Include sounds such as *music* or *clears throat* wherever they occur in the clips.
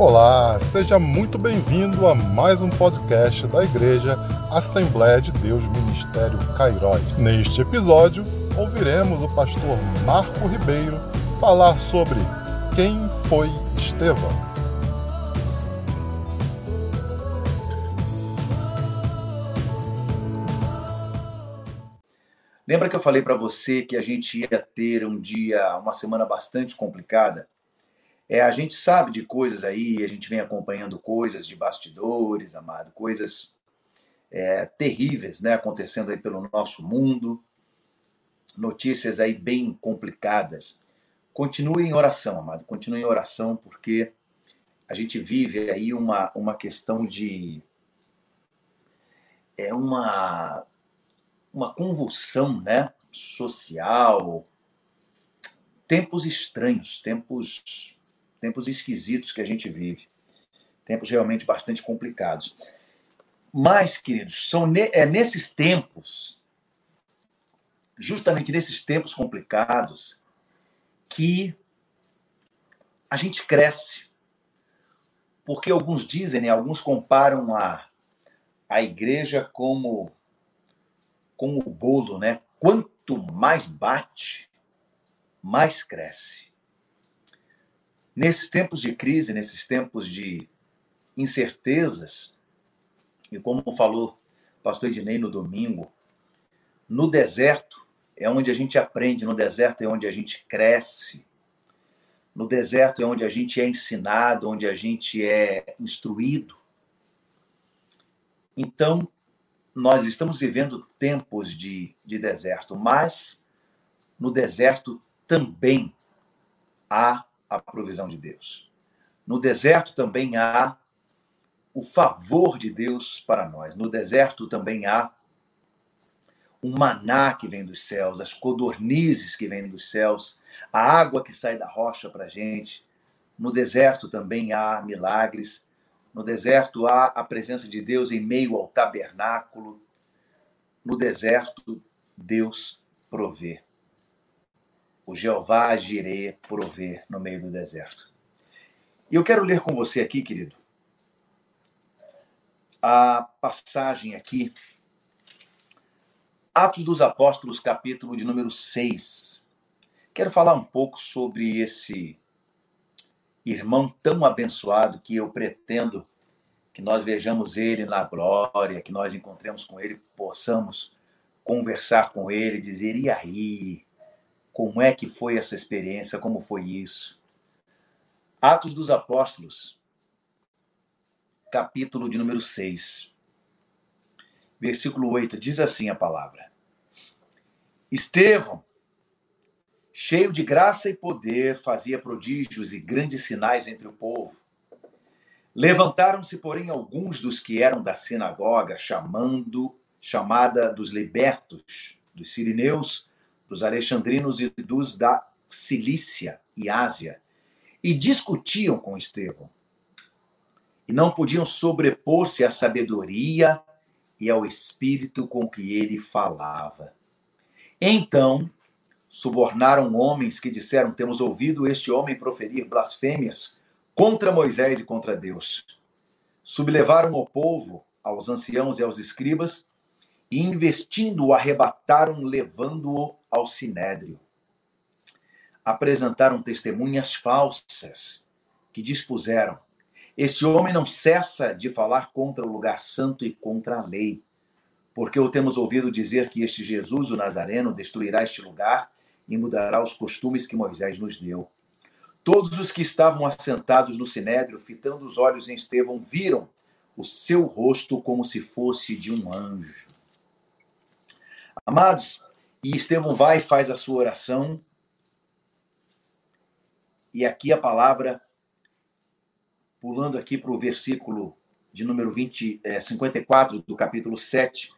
Olá, seja muito bem-vindo a mais um podcast da Igreja Assembleia de Deus Ministério Cairói. Neste episódio, ouviremos o pastor Marco Ribeiro falar sobre quem foi Estevão. Lembra que eu falei para você que a gente ia ter um dia, uma semana bastante complicada? É, a gente sabe de coisas aí, a gente vem acompanhando coisas de bastidores, amado, coisas é, terríveis, né, acontecendo aí pelo nosso mundo, notícias aí bem complicadas. Continue em oração, amado, continue em oração, porque a gente vive aí uma, uma questão de. É uma, uma convulsão, né, social, tempos estranhos, tempos tempos esquisitos que a gente vive, tempos realmente bastante complicados. Mas, queridos, são ne é nesses tempos, justamente nesses tempos complicados, que a gente cresce. Porque alguns dizem, né, alguns comparam a, a igreja como, como o bolo, né? Quanto mais bate, mais cresce. Nesses tempos de crise, nesses tempos de incertezas, e como falou o pastor Ednei no domingo, no deserto é onde a gente aprende, no deserto é onde a gente cresce, no deserto é onde a gente é ensinado, onde a gente é instruído. Então, nós estamos vivendo tempos de, de deserto, mas no deserto também há a provisão de Deus. No deserto também há o favor de Deus para nós. No deserto também há o maná que vem dos céus, as codornizes que vêm dos céus, a água que sai da rocha para a gente. No deserto também há milagres. No deserto há a presença de Deus em meio ao tabernáculo. No deserto, Deus provê o Jeová agirê prover no meio do deserto. E eu quero ler com você aqui, querido, a passagem aqui, Atos dos Apóstolos, capítulo de número 6. Quero falar um pouco sobre esse irmão tão abençoado que eu pretendo que nós vejamos ele na glória, que nós encontremos com ele, possamos conversar com ele, dizer: e aí? Como é que foi essa experiência? Como foi isso? Atos dos Apóstolos, capítulo de número 6, versículo 8, diz assim a palavra: Estevão, cheio de graça e poder, fazia prodígios e grandes sinais entre o povo. Levantaram-se, porém, alguns dos que eram da sinagoga, chamando, chamada dos libertos, dos sirineus, dos alexandrinos e dos da Cilícia e Ásia, e discutiam com Estevão. E não podiam sobrepor-se à sabedoria e ao espírito com que ele falava. Então, subornaram homens que disseram: Temos ouvido este homem proferir blasfêmias contra Moisés e contra Deus. Sublevaram o povo, aos anciãos e aos escribas, e investindo o arrebataram, levando-o ao sinédrio. Apresentaram testemunhas falsas que dispuseram: Este homem não cessa de falar contra o lugar santo e contra a lei, porque o temos ouvido dizer que este Jesus, o Nazareno, destruirá este lugar e mudará os costumes que Moisés nos deu. Todos os que estavam assentados no sinédrio, fitando os olhos em Estevão, viram o seu rosto como se fosse de um anjo. Amados, e Estevão vai e faz a sua oração. E aqui a palavra, pulando aqui para o versículo de número 20, é, 54 do capítulo 7,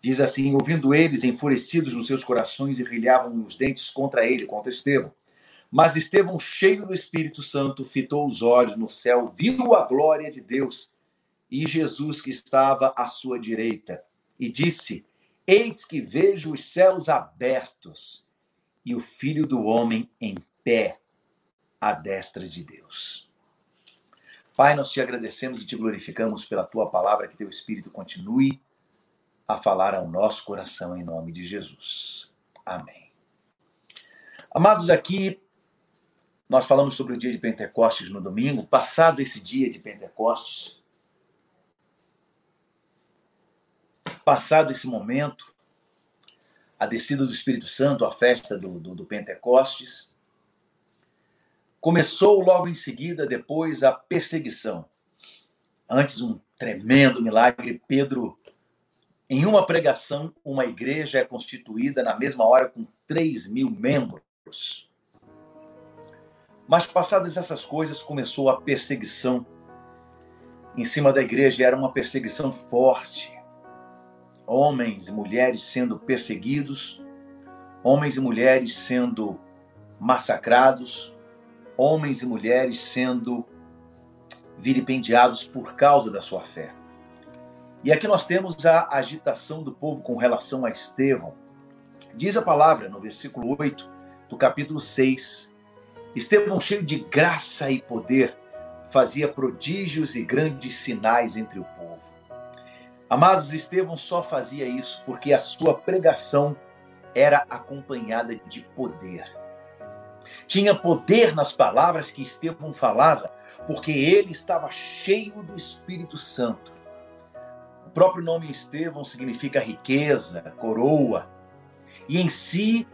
diz assim: Ouvindo eles, enfurecidos nos seus corações, e rilhavam os dentes contra ele, contra Estevão. Mas Estevão, cheio do Espírito Santo, fitou os olhos no céu, viu a glória de Deus e Jesus que estava à sua direita, e disse: Eis que vejo os céus abertos e o filho do homem em pé à destra de Deus. Pai, nós te agradecemos e te glorificamos pela tua palavra, que teu Espírito continue a falar ao nosso coração em nome de Jesus. Amém. Amados, aqui nós falamos sobre o dia de Pentecostes no domingo. Passado esse dia de Pentecostes, passado esse momento, a descida do Espírito Santo, a festa do, do, do Pentecostes, Começou logo em seguida, depois, a perseguição. Antes, um tremendo milagre. Pedro, em uma pregação, uma igreja é constituída na mesma hora com 3 mil membros. Mas, passadas essas coisas, começou a perseguição em cima da igreja. Era uma perseguição forte. Homens e mulheres sendo perseguidos, homens e mulheres sendo massacrados, homens e mulheres sendo vilipendiados por causa da sua fé. E aqui nós temos a agitação do povo com relação a Estevão. Diz a palavra no versículo 8 do capítulo 6: Estevão, cheio de graça e poder, fazia prodígios e grandes sinais entre o povo. Amados, Estevão só fazia isso porque a sua pregação era acompanhada de poder tinha poder nas palavras que Estevão falava, porque ele estava cheio do Espírito Santo. O próprio nome Estevão significa riqueza, coroa. E em si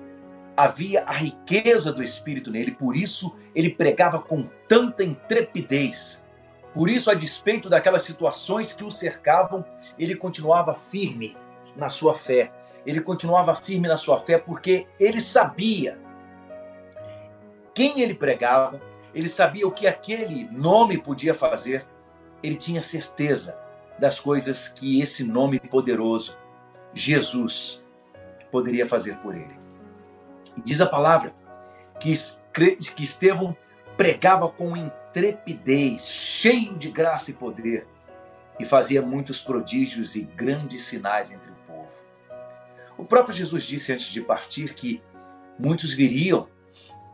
havia a riqueza do Espírito nele, por isso ele pregava com tanta intrepidez. Por isso, a despeito daquelas situações que o cercavam, ele continuava firme na sua fé. Ele continuava firme na sua fé porque ele sabia quem ele pregava, ele sabia o que aquele nome podia fazer, ele tinha certeza das coisas que esse nome poderoso, Jesus, poderia fazer por ele. Diz a palavra que, que Estevão pregava com intrepidez, cheio de graça e poder, e fazia muitos prodígios e grandes sinais entre o povo. O próprio Jesus disse antes de partir que muitos viriam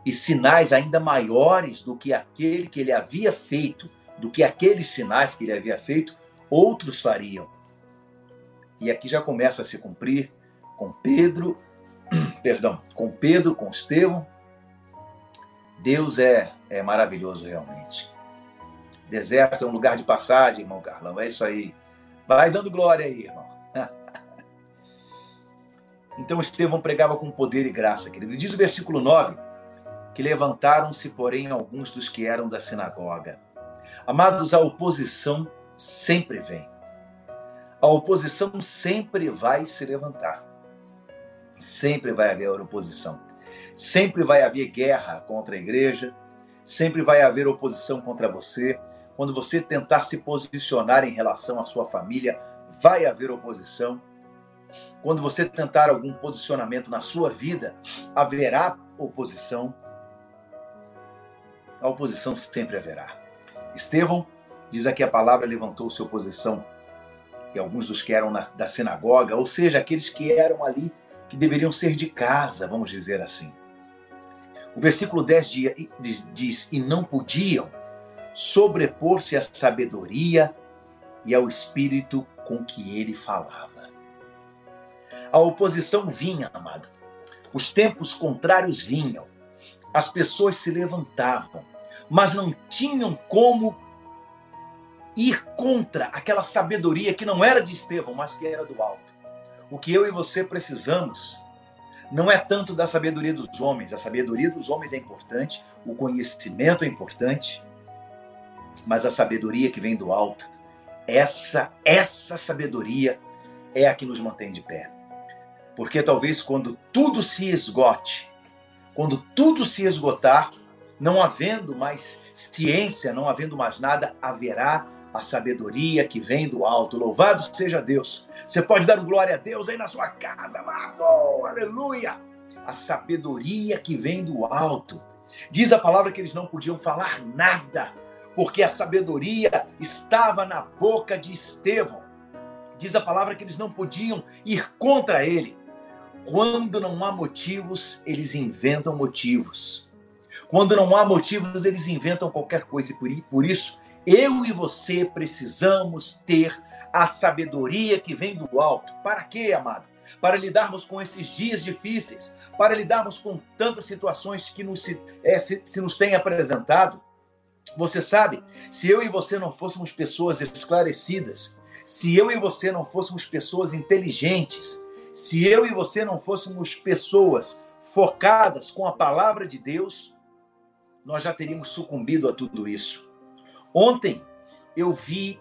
e sinais ainda maiores do que aquele que ele havia feito, do que aqueles sinais que ele havia feito, outros fariam. E aqui já começa a se cumprir com Pedro, *clears throat* perdão, com Pedro, com Estevão. Deus é, é maravilhoso realmente. Deserto é um lugar de passagem, irmão Carlão. É isso aí. Vai dando glória aí, irmão. *laughs* então Estevão pregava com poder e graça, querido. Diz o versículo 9 que levantaram-se, porém, alguns dos que eram da sinagoga. Amados, a oposição sempre vem. A oposição sempre vai se levantar. Sempre vai haver oposição. Sempre vai haver guerra contra a igreja. Sempre vai haver oposição contra você. Quando você tentar se posicionar em relação à sua família, vai haver oposição. Quando você tentar algum posicionamento na sua vida, haverá oposição a oposição sempre haverá. Estevão, diz aqui a palavra, levantou sua oposição, e alguns dos que eram na, da sinagoga, ou seja, aqueles que eram ali, que deveriam ser de casa, vamos dizer assim. O versículo 10 diz, diz e não podiam sobrepor-se à sabedoria e ao espírito com que ele falava. A oposição vinha, amado. Os tempos contrários vinham. As pessoas se levantavam mas não tinham como ir contra aquela sabedoria que não era de Estevão, mas que era do alto. O que eu e você precisamos não é tanto da sabedoria dos homens, a sabedoria dos homens é importante, o conhecimento é importante, mas a sabedoria que vem do alto, essa essa sabedoria é a que nos mantém de pé. Porque talvez quando tudo se esgote, quando tudo se esgotar, não havendo mais ciência, não havendo mais nada, haverá a sabedoria que vem do alto. Louvado seja Deus. Você pode dar glória a Deus aí na sua casa, amado. Aleluia. A sabedoria que vem do alto. Diz a palavra que eles não podiam falar nada, porque a sabedoria estava na boca de Estevão. Diz a palavra que eles não podiam ir contra ele. Quando não há motivos, eles inventam motivos. Quando não há motivos, eles inventam qualquer coisa e por isso Eu e você precisamos ter a sabedoria que vem do alto. Para quê, amado? Para lidarmos com esses dias difíceis, para lidarmos com tantas situações que nos, é, se, se nos têm apresentado. Você sabe, se eu e você não fôssemos pessoas esclarecidas, se eu e você não fôssemos pessoas inteligentes, se eu e você não fôssemos pessoas focadas com a palavra de Deus, nós já teríamos sucumbido a tudo isso. Ontem eu vi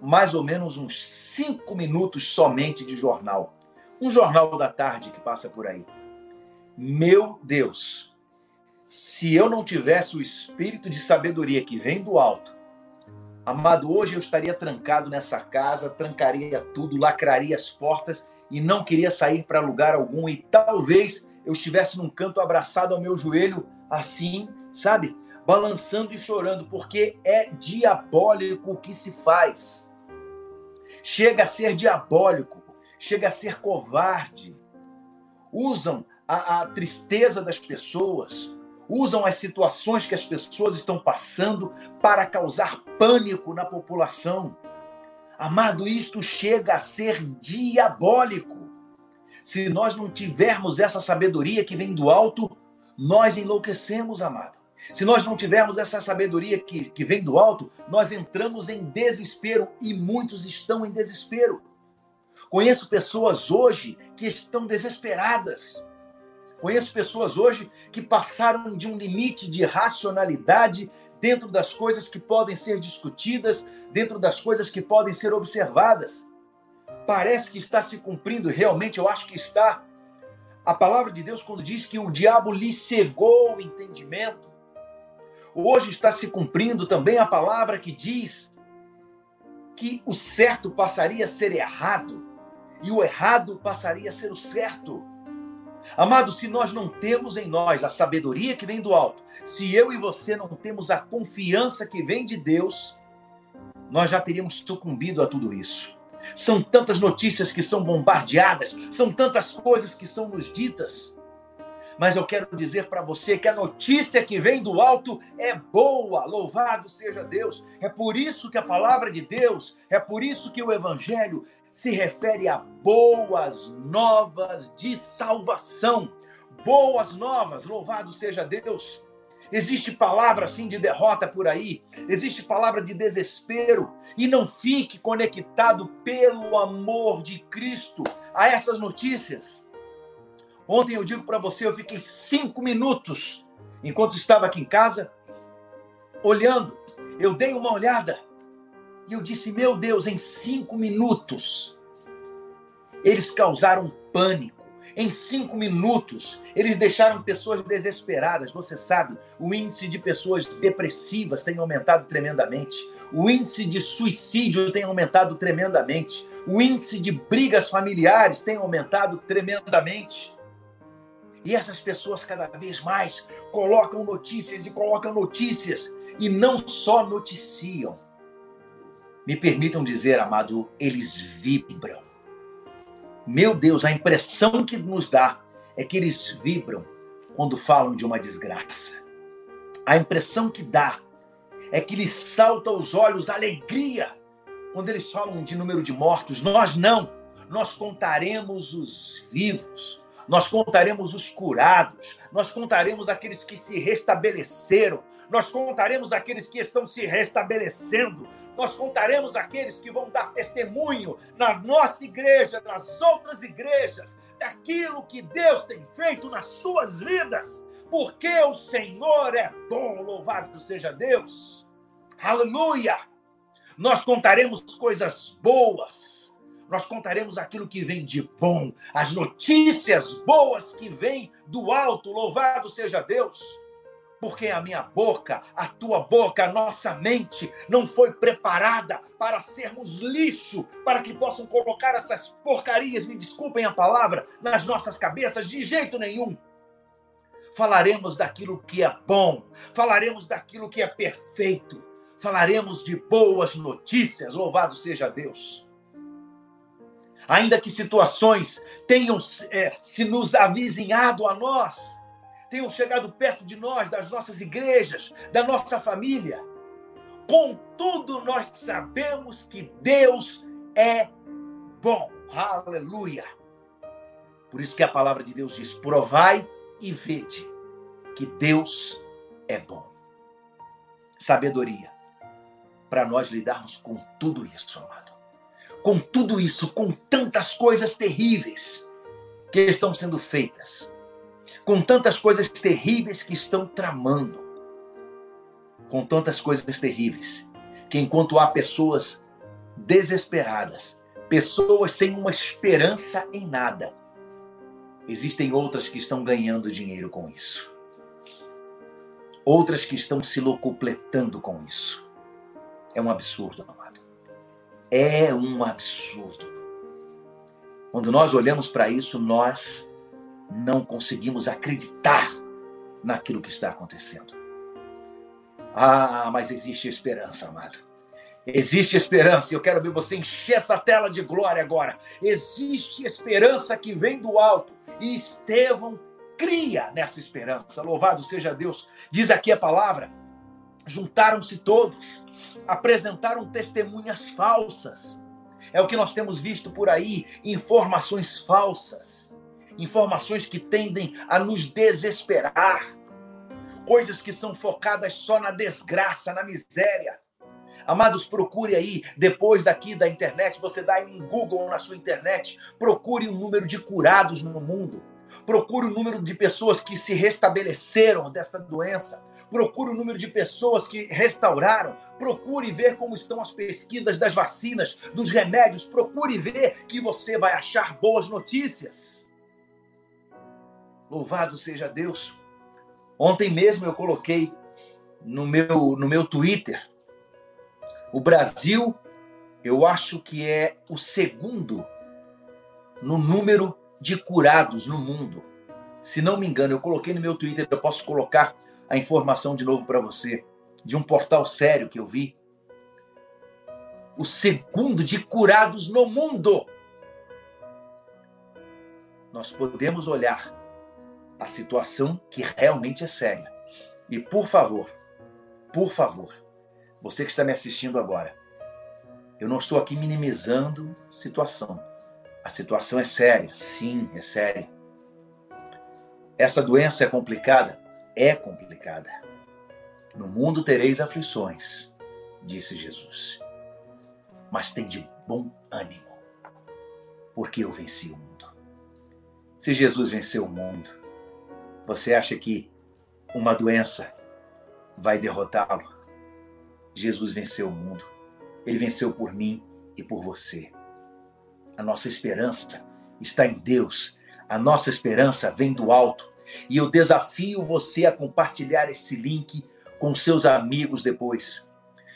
mais ou menos uns cinco minutos somente de jornal. Um jornal da tarde que passa por aí. Meu Deus, se eu não tivesse o espírito de sabedoria que vem do alto, amado, hoje eu estaria trancado nessa casa, trancaria tudo, lacraria as portas e não queria sair para lugar algum e talvez eu estivesse num canto abraçado ao meu joelho, assim, sabe? Balançando e chorando, porque é diabólico o que se faz. Chega a ser diabólico, chega a ser covarde. Usam a, a tristeza das pessoas, usam as situações que as pessoas estão passando para causar pânico na população. Amado, isto chega a ser diabólico. Se nós não tivermos essa sabedoria que vem do alto, nós enlouquecemos, amado. Se nós não tivermos essa sabedoria que, que vem do alto, nós entramos em desespero e muitos estão em desespero. Conheço pessoas hoje que estão desesperadas Conheço pessoas hoje que passaram de um limite de racionalidade dentro das coisas que podem ser discutidas, dentro das coisas que podem ser observadas. Parece que está se cumprindo, realmente eu acho que está. A palavra de Deus, quando diz que o diabo lhe cegou o entendimento, hoje está se cumprindo também a palavra que diz que o certo passaria a ser errado e o errado passaria a ser o certo. Amado, se nós não temos em nós a sabedoria que vem do alto, se eu e você não temos a confiança que vem de Deus, nós já teríamos sucumbido a tudo isso. São tantas notícias que são bombardeadas, são tantas coisas que são nos ditas. Mas eu quero dizer para você que a notícia que vem do alto é boa, louvado seja Deus. É por isso que a palavra de Deus, é por isso que o evangelho se refere a boas novas de salvação. Boas novas, louvado seja Deus. Existe palavra assim de derrota por aí, existe palavra de desespero, e não fique conectado pelo amor de Cristo a essas notícias. Ontem eu digo para você, eu fiquei cinco minutos enquanto estava aqui em casa, olhando. Eu dei uma olhada e eu disse: Meu Deus, em cinco minutos, eles causaram pânico. Em cinco minutos, eles deixaram pessoas desesperadas. Você sabe, o índice de pessoas depressivas tem aumentado tremendamente. O índice de suicídio tem aumentado tremendamente. O índice de brigas familiares tem aumentado tremendamente. E essas pessoas cada vez mais colocam notícias e colocam notícias e não só noticiam, me permitam dizer, amado, eles vibram. Meu Deus, a impressão que nos dá é que eles vibram quando falam de uma desgraça. A impressão que dá é que lhes salta aos olhos alegria quando eles falam de número de mortos. Nós não. Nós contaremos os vivos, nós contaremos os curados, nós contaremos aqueles que se restabeleceram, nós contaremos aqueles que estão se restabelecendo, nós contaremos aqueles que vão dar testemunho na nossa igreja, nas outras igrejas, daquilo que Deus tem feito nas suas vidas, porque o Senhor é bom, louvado seja Deus. Aleluia! Nós contaremos coisas boas, nós contaremos aquilo que vem de bom, as notícias boas que vêm do alto, louvado seja Deus porque a minha boca, a tua boca, a nossa mente não foi preparada para sermos lixo, para que possam colocar essas porcarias, me desculpem a palavra, nas nossas cabeças de jeito nenhum. Falaremos daquilo que é bom, falaremos daquilo que é perfeito, falaremos de boas notícias, louvado seja Deus. Ainda que situações tenham é, se nos avizinhado a nós, tenham chegado perto de nós, das nossas igrejas, da nossa família. Contudo, nós sabemos que Deus é bom. Aleluia. Por isso que a palavra de Deus diz: provai e vede que Deus é bom. Sabedoria para nós lidarmos com tudo isso, amado. Com tudo isso, com tantas coisas terríveis que estão sendo feitas, com tantas coisas terríveis que estão tramando, com tantas coisas terríveis, que enquanto há pessoas desesperadas, pessoas sem uma esperança em nada, existem outras que estão ganhando dinheiro com isso. Outras que estão se locupletando com isso. É um absurdo, amado. É um absurdo. Quando nós olhamos para isso, nós não conseguimos acreditar naquilo que está acontecendo. Ah, mas existe esperança, amado. Existe esperança. Eu quero ver você encher essa tela de glória agora. Existe esperança que vem do alto. E Estevão cria nessa esperança. Louvado seja Deus. Diz aqui a palavra: juntaram-se todos, apresentaram testemunhas falsas. É o que nós temos visto por aí, informações falsas, informações que tendem a nos desesperar, coisas que são focadas só na desgraça, na miséria. Amados, procure aí, depois daqui da internet, você dá um Google na sua internet, procure o um número de curados no mundo. Procure o número de pessoas que se restabeleceram dessa doença. Procure o número de pessoas que restauraram. Procure ver como estão as pesquisas das vacinas, dos remédios. Procure ver que você vai achar boas notícias. Louvado seja Deus. Ontem mesmo eu coloquei no meu, no meu Twitter. O Brasil, eu acho que é o segundo no número de curados no mundo. Se não me engano, eu coloquei no meu Twitter, eu posso colocar a informação de novo para você, de um portal sério que eu vi. O segundo de curados no mundo. Nós podemos olhar a situação que realmente é séria. E por favor, por favor, você que está me assistindo agora, eu não estou aqui minimizando situação. A situação é séria, sim, é séria. Essa doença é complicada? É complicada. No mundo tereis aflições, disse Jesus. Mas tem de bom ânimo, porque eu venci o mundo. Se Jesus venceu o mundo, você acha que uma doença vai derrotá-lo? Jesus venceu o mundo. Ele venceu por mim e por você. A nossa esperança está em Deus. A nossa esperança vem do alto. E eu desafio você a compartilhar esse link com seus amigos depois,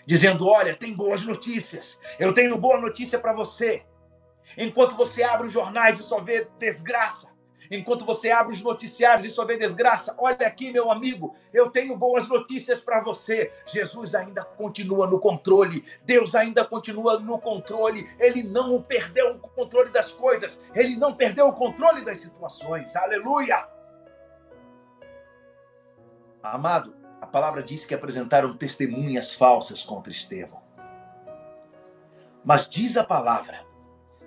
dizendo: Olha, tem boas notícias. Eu tenho boa notícia para você. Enquanto você abre os jornais e só vê desgraça, enquanto você abre os noticiários e só vê desgraça. Olha aqui, meu amigo, eu tenho boas notícias para você. Jesus ainda continua no controle, Deus ainda continua no controle, ele não perdeu o controle das coisas, ele não perdeu o controle das situações. Aleluia! Amado, a palavra diz que apresentaram testemunhas falsas contra Estevão. Mas diz a palavra,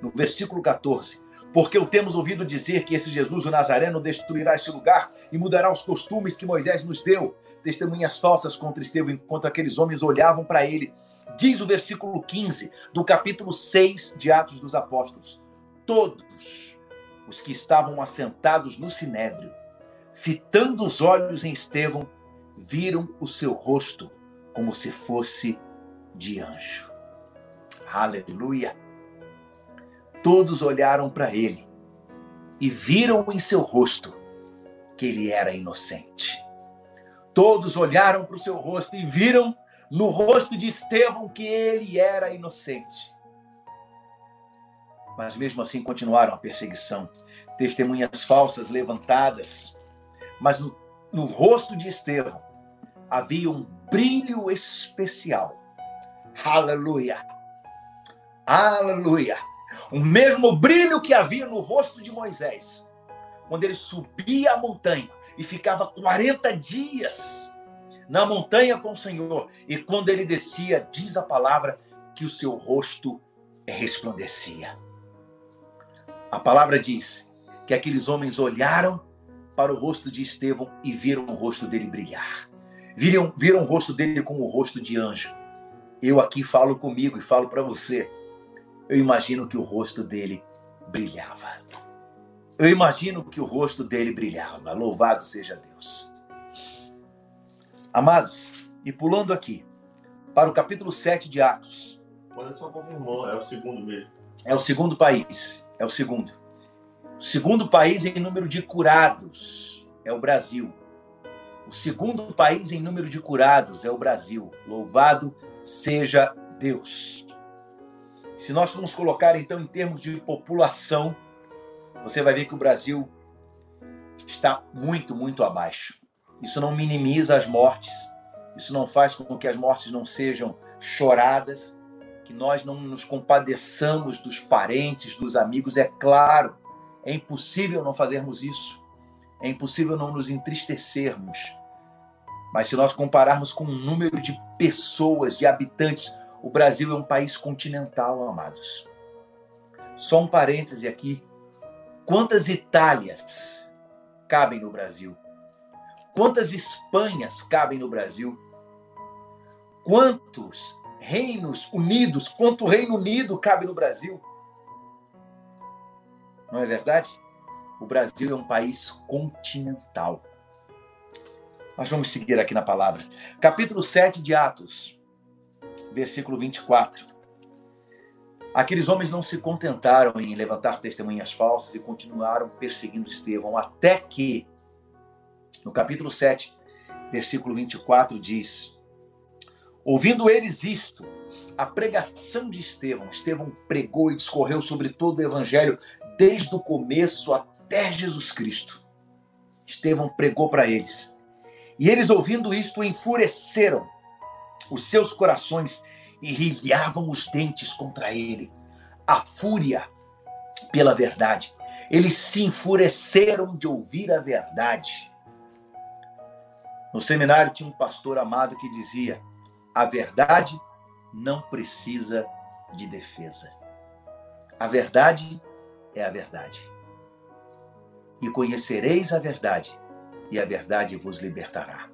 no versículo 14, porque o temos ouvido dizer que esse Jesus, o Nazareno, destruirá este lugar e mudará os costumes que Moisés nos deu. Testemunhas falsas contra Estevão, enquanto aqueles homens olhavam para ele. Diz o versículo 15 do capítulo 6 de Atos dos Apóstolos: Todos os que estavam assentados no sinédrio, fitando os olhos em Estevão, viram o seu rosto como se fosse de anjo. Aleluia! Todos olharam para ele e viram em seu rosto que ele era inocente. Todos olharam para o seu rosto e viram no rosto de Estevão que ele era inocente. Mas mesmo assim continuaram a perseguição, testemunhas falsas levantadas. Mas no, no rosto de Estevão havia um brilho especial. Aleluia! Aleluia! O mesmo brilho que havia no rosto de Moisés, quando ele subia a montanha e ficava 40 dias na montanha com o Senhor. E quando ele descia, diz a palavra que o seu rosto resplandecia. A palavra diz que aqueles homens olharam para o rosto de Estevão e viram o rosto dele brilhar. Viram, viram o rosto dele como o rosto de anjo. Eu aqui falo comigo e falo para você. Eu imagino que o rosto dele brilhava. Eu imagino que o rosto dele brilhava. Louvado seja Deus. Amados, e pulando aqui para o capítulo 7 de Atos. Quando só confirmou, é o segundo mesmo. É o segundo país. É o segundo. O segundo país em número de curados é o Brasil. O segundo país em número de curados é o Brasil. Louvado seja Deus. Se nós formos colocar então em termos de população, você vai ver que o Brasil está muito, muito abaixo. Isso não minimiza as mortes, isso não faz com que as mortes não sejam choradas, que nós não nos compadeçamos dos parentes, dos amigos. É claro, é impossível não fazermos isso, é impossível não nos entristecermos. Mas se nós compararmos com o número de pessoas, de habitantes, o Brasil é um país continental, amados. Só um parêntese aqui. Quantas Itálias cabem no Brasil? Quantas Espanhas cabem no Brasil? Quantos reinos unidos, quanto Reino Unido cabe no Brasil? Não é verdade? O Brasil é um país continental. Nós vamos seguir aqui na palavra. Capítulo 7 de Atos, versículo 24. Aqueles homens não se contentaram em levantar testemunhas falsas e continuaram perseguindo Estevão, até que, no capítulo 7, versículo 24, diz: Ouvindo eles isto, a pregação de Estevão, Estevão pregou e discorreu sobre todo o evangelho, desde o começo até Jesus Cristo. Estevão pregou para eles. E eles, ouvindo isto, enfureceram os seus corações e rilhavam os dentes contra ele. A fúria pela verdade. Eles se enfureceram de ouvir a verdade. No seminário tinha um pastor amado que dizia: a verdade não precisa de defesa. A verdade é a verdade. E conhecereis a verdade, e a verdade vos libertará.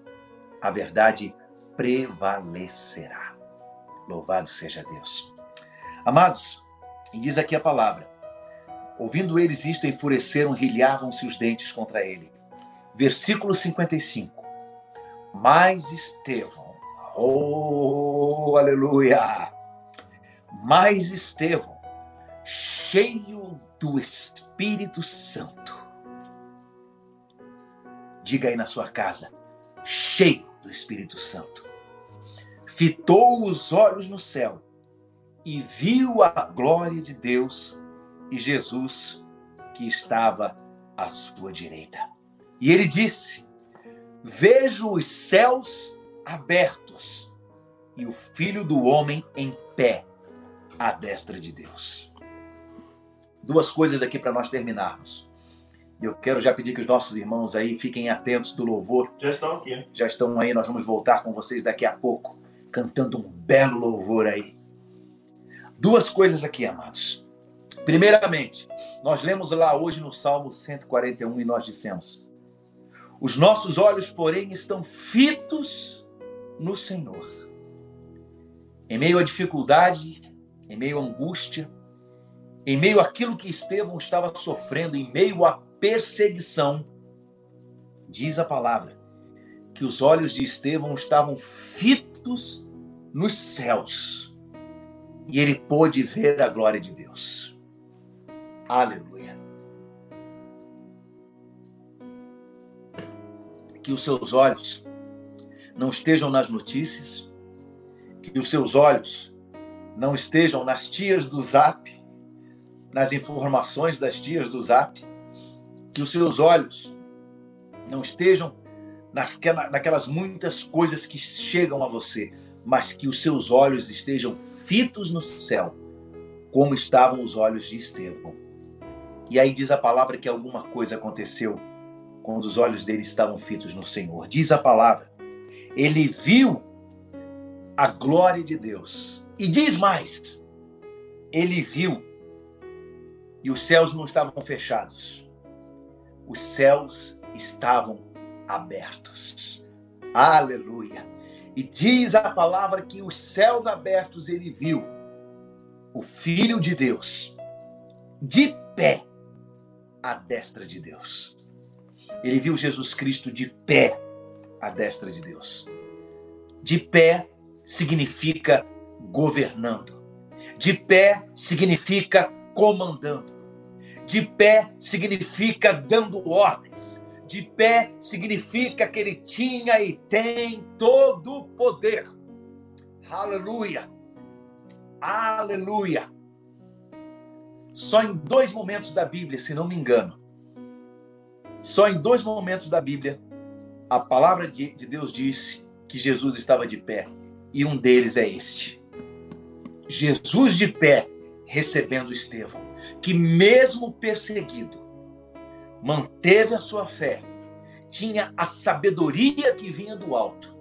A verdade prevalecerá. Louvado seja Deus. Amados, e diz aqui a palavra: ouvindo eles isto, enfureceram, rilhavam-se os dentes contra ele. Versículo 55. Mas Estevão, oh, aleluia! Mas Estevão, cheio do Espírito Santo, diga aí na sua casa, cheio do Espírito Santo. Fitou os olhos no céu e viu a glória de Deus e Jesus que estava à sua direita. E ele disse: Vejo os céus abertos e o filho do homem em pé à destra de Deus. Duas coisas aqui para nós terminarmos. Eu quero já pedir que os nossos irmãos aí fiquem atentos do louvor. Já estão aqui. Já estão aí, nós vamos voltar com vocês daqui a pouco, cantando um belo louvor aí. Duas coisas aqui, amados. Primeiramente, nós lemos lá hoje no Salmo 141 e nós dissemos: Os nossos olhos, porém, estão fitos no Senhor. Em meio à dificuldade, em meio à angústia, em meio àquilo que Estevão estava sofrendo, em meio à perseguição, diz a palavra, que os olhos de Estevão estavam fitos nos céus e ele pôde ver a glória de Deus. Aleluia. Que os seus olhos não estejam nas notícias, que os seus olhos não estejam nas tias do zap, nas informações das tias do zap, que os seus olhos não estejam naquelas muitas coisas que chegam a você, mas que os seus olhos estejam fitos no céu, como estavam os olhos de Estevão. E aí diz a palavra que alguma coisa aconteceu quando os olhos dele estavam fitos no Senhor. Diz a palavra: ele viu a glória de Deus. E diz mais: ele viu e os céus não estavam fechados, os céus estavam abertos. Aleluia! E diz a palavra que os céus abertos ele viu o Filho de Deus de pé à destra de Deus. Ele viu Jesus Cristo de pé à destra de Deus. De pé significa governando. De pé significa comandando. De pé significa dando ordens. De pé significa que ele tinha e tem todo o poder. Aleluia! Aleluia! Só em dois momentos da Bíblia, se não me engano, só em dois momentos da Bíblia, a palavra de Deus disse que Jesus estava de pé. E um deles é este. Jesus de pé, recebendo Estevão, que mesmo perseguido, manteve a sua fé, tinha a sabedoria que vinha do alto,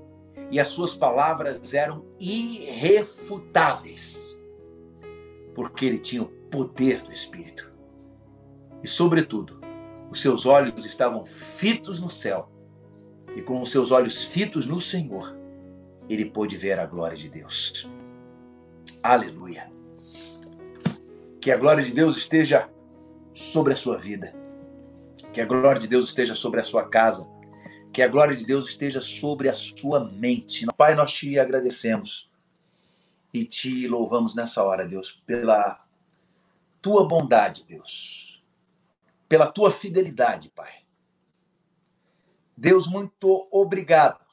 e as suas palavras eram irrefutáveis, porque ele tinha o poder do Espírito. E, sobretudo, os seus olhos estavam fitos no céu, e com os seus olhos fitos no Senhor, ele pôde ver a glória de Deus. Aleluia. Que a glória de Deus esteja sobre a sua vida. Que a glória de Deus esteja sobre a sua casa. Que a glória de Deus esteja sobre a sua mente. Pai, nós te agradecemos e te louvamos nessa hora, Deus, pela tua bondade, Deus. Pela tua fidelidade, Pai. Deus, muito obrigado.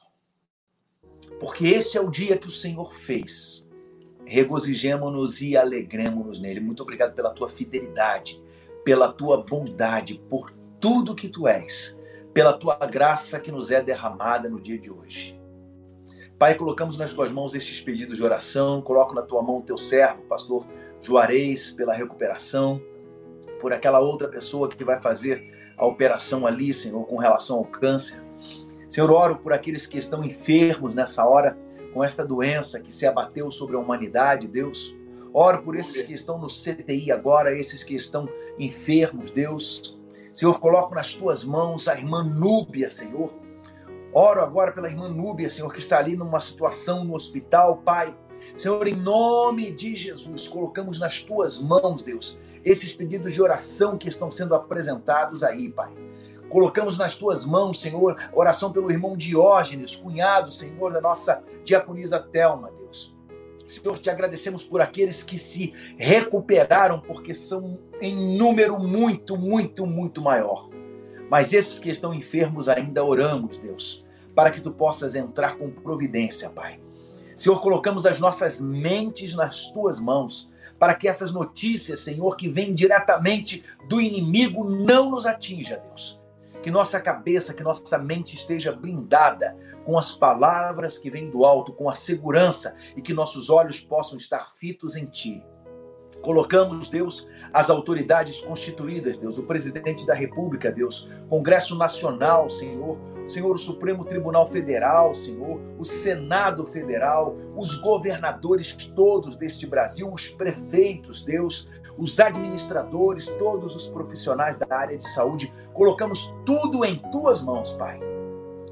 Porque esse é o dia que o Senhor fez regozijemo-nos e alegremos-nos nele. Muito obrigado pela tua fidelidade, pela tua bondade, por tudo que tu és, pela tua graça que nos é derramada no dia de hoje. Pai, colocamos nas tuas mãos estes pedidos de oração, coloco na tua mão o teu servo, pastor Juarez, pela recuperação, por aquela outra pessoa que vai fazer a operação ali, Senhor, com relação ao câncer. Senhor, oro por aqueles que estão enfermos nessa hora, com esta doença que se abateu sobre a humanidade, Deus. Oro por esses que estão no CTI agora, esses que estão enfermos, Deus. Senhor, coloco nas tuas mãos a irmã Núbia, Senhor. Oro agora pela irmã Núbia, Senhor, que está ali numa situação no hospital, Pai. Senhor, em nome de Jesus, colocamos nas tuas mãos, Deus, esses pedidos de oração que estão sendo apresentados aí, Pai. Colocamos nas tuas mãos, Senhor, oração pelo irmão Diógenes, cunhado, Senhor, da nossa diaconisa Telma, Deus. Senhor, te agradecemos por aqueles que se recuperaram, porque são em número muito, muito, muito maior. Mas esses que estão enfermos ainda oramos, Deus, para que tu possas entrar com providência, Pai. Senhor, colocamos as nossas mentes nas tuas mãos, para que essas notícias, Senhor, que vêm diretamente do inimigo, não nos atinja, Deus que nossa cabeça, que nossa mente esteja blindada com as palavras que vêm do alto, com a segurança e que nossos olhos possam estar fitos em Ti. Colocamos, Deus, as autoridades constituídas, Deus, o presidente da República, Deus, Congresso Nacional, Senhor, Senhor, o Supremo Tribunal Federal, Senhor, o Senado Federal, os governadores todos deste Brasil, os prefeitos, Deus, os administradores, todos os profissionais da área de saúde, colocamos tudo em tuas mãos, Pai.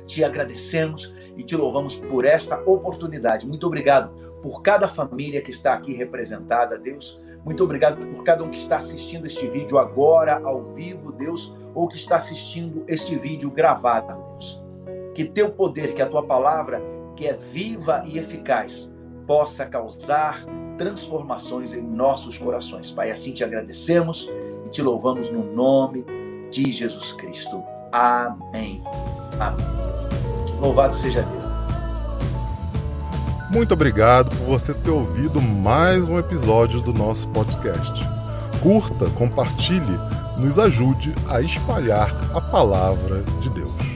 Te agradecemos e te louvamos por esta oportunidade. Muito obrigado por cada família que está aqui representada, Deus. Muito obrigado por cada um que está assistindo este vídeo agora, ao vivo, Deus, ou que está assistindo este vídeo gravado, Deus. Que teu poder, que a tua palavra, que é viva e eficaz, possa causar transformações em nossos corações. Pai, assim te agradecemos e te louvamos no nome de Jesus Cristo. Amém. Amém. Louvado seja Deus. Muito obrigado por você ter ouvido mais um episódio do nosso podcast. Curta, compartilhe, nos ajude a espalhar a palavra de Deus.